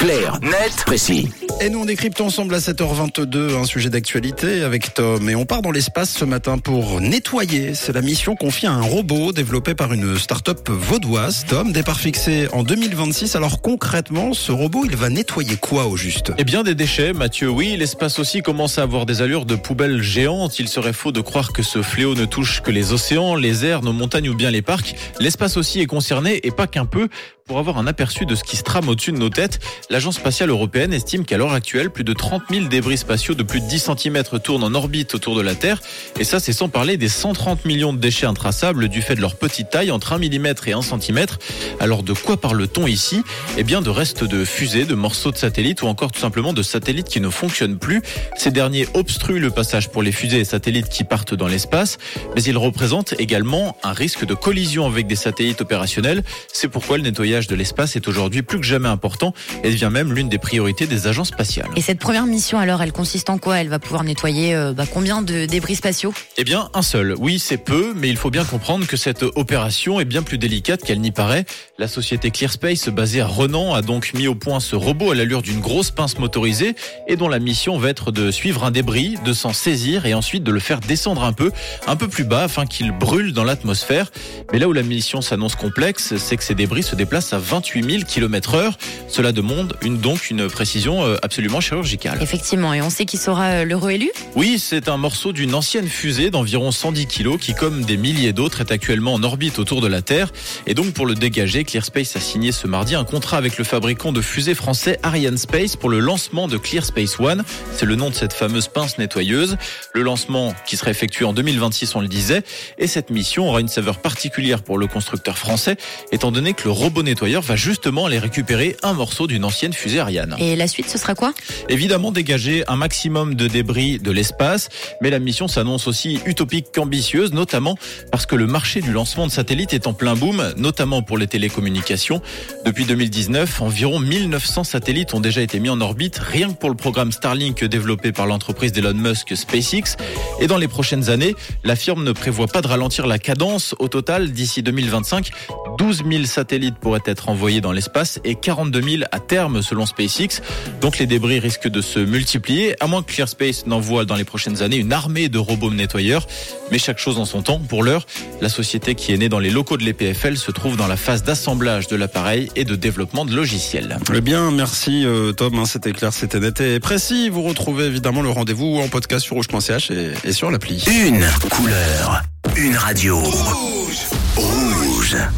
Clair, net, précis. Et nous on décrypte ensemble à 7h22 un sujet d'actualité avec Tom et on part dans l'espace ce matin pour nettoyer. C'est la mission confiée à un robot développé par une start-up vaudoise. Tom, départ fixé en 2026. Alors concrètement, ce robot, il va nettoyer quoi au juste? Eh bien des déchets, Mathieu, oui. L'espace aussi commence à avoir des allures de poubelles géantes. Il serait faux de croire que ce fléau ne touche que les océans, les airs, nos montagnes ou bien les parcs. L'espace aussi est concerné et pas qu'un peu. Pour avoir un aperçu de ce qui se trame au-dessus de nos têtes, l'Agence spatiale européenne estime qu'à l'heure plus de 30 000 débris spatiaux de plus de 10 cm tournent en orbite autour de la Terre. Et ça, c'est sans parler des 130 millions de déchets intraçables du fait de leur petite taille, entre 1 mm et 1 cm. Alors de quoi parle-t-on ici? Eh bien de restes de fusées, de morceaux de satellites ou encore tout simplement de satellites qui ne fonctionnent plus. Ces derniers obstruent le passage pour les fusées et satellites qui partent dans l'espace, mais ils représentent également un risque de collision avec des satellites opérationnels. C'est pourquoi le nettoyage de l'espace est aujourd'hui plus que jamais important et devient même l'une des priorités des agences Et cette première mission, alors, elle consiste en quoi? Elle va pouvoir nettoyer euh, bah, combien de débris spatiaux? Eh bien, un seul. Oui, c'est peu, mais il faut bien comprendre que cette opération est bien plus délicate qu'elle n'y paraît. La société ClearSpace, basée à Renan, a donc mis au point ce robot à l'allure d'une grosse pince motorisée et dont la mission va être de suivre un débris, de s'en saisir et ensuite de le faire descendre un peu, un peu plus bas afin qu'il brûle dans l'atmosphère. Mais là où la mission s'annonce complexe, c'est que ces débris se déplacent à 28 000 km heure. Cela demande une, donc une précision euh, absolument chirurgicale. Effectivement, et on sait qui sera euh, l'heureux élu Oui, c'est un morceau d'une ancienne fusée d'environ 110 kg qui, comme des milliers d'autres, est actuellement en orbite autour de la Terre. Et donc, pour le dégager, ClearSpace a signé ce mardi un contrat avec le fabricant de fusées français Ariane Space pour le lancement de ClearSpace One. C'est le nom de cette fameuse pince nettoyeuse. Le lancement qui sera effectué en 2026, on le disait. Et cette mission aura une saveur particulière pour le constructeur français, étant donné que le robot nettoyeur va justement aller récupérer un morceau d'une ancienne fusée Ariane. Et la suite, ce sera Évidemment, dégager un maximum de débris de l'espace, mais la mission s'annonce aussi utopique qu'ambitieuse, notamment parce que le marché du lancement de satellites est en plein boom, notamment pour les télécommunications. Depuis 2019, environ 1900 satellites ont déjà été mis en orbite, rien que pour le programme Starlink développé par l'entreprise d'Elon Musk SpaceX. Et dans les prochaines années, la firme ne prévoit pas de ralentir la cadence. Au total, d'ici 2025, 12 000 satellites pourraient être envoyés dans l'espace et 42 000 à terme selon SpaceX. Les débris risquent de se multiplier, à moins que ClearSpace n'envoie dans les prochaines années une armée de robots nettoyeurs. Mais chaque chose en son temps. Pour l'heure, la société qui est née dans les locaux de l'EPFL se trouve dans la phase d'assemblage de l'appareil et de développement de logiciels. Eh bien, merci euh, Tom, hein, c'était clair, c'était net et précis. Vous retrouvez évidemment le rendez-vous en podcast sur rouge.ch et, et sur l'appli. Une couleur, une radio. Rouge. Rouge.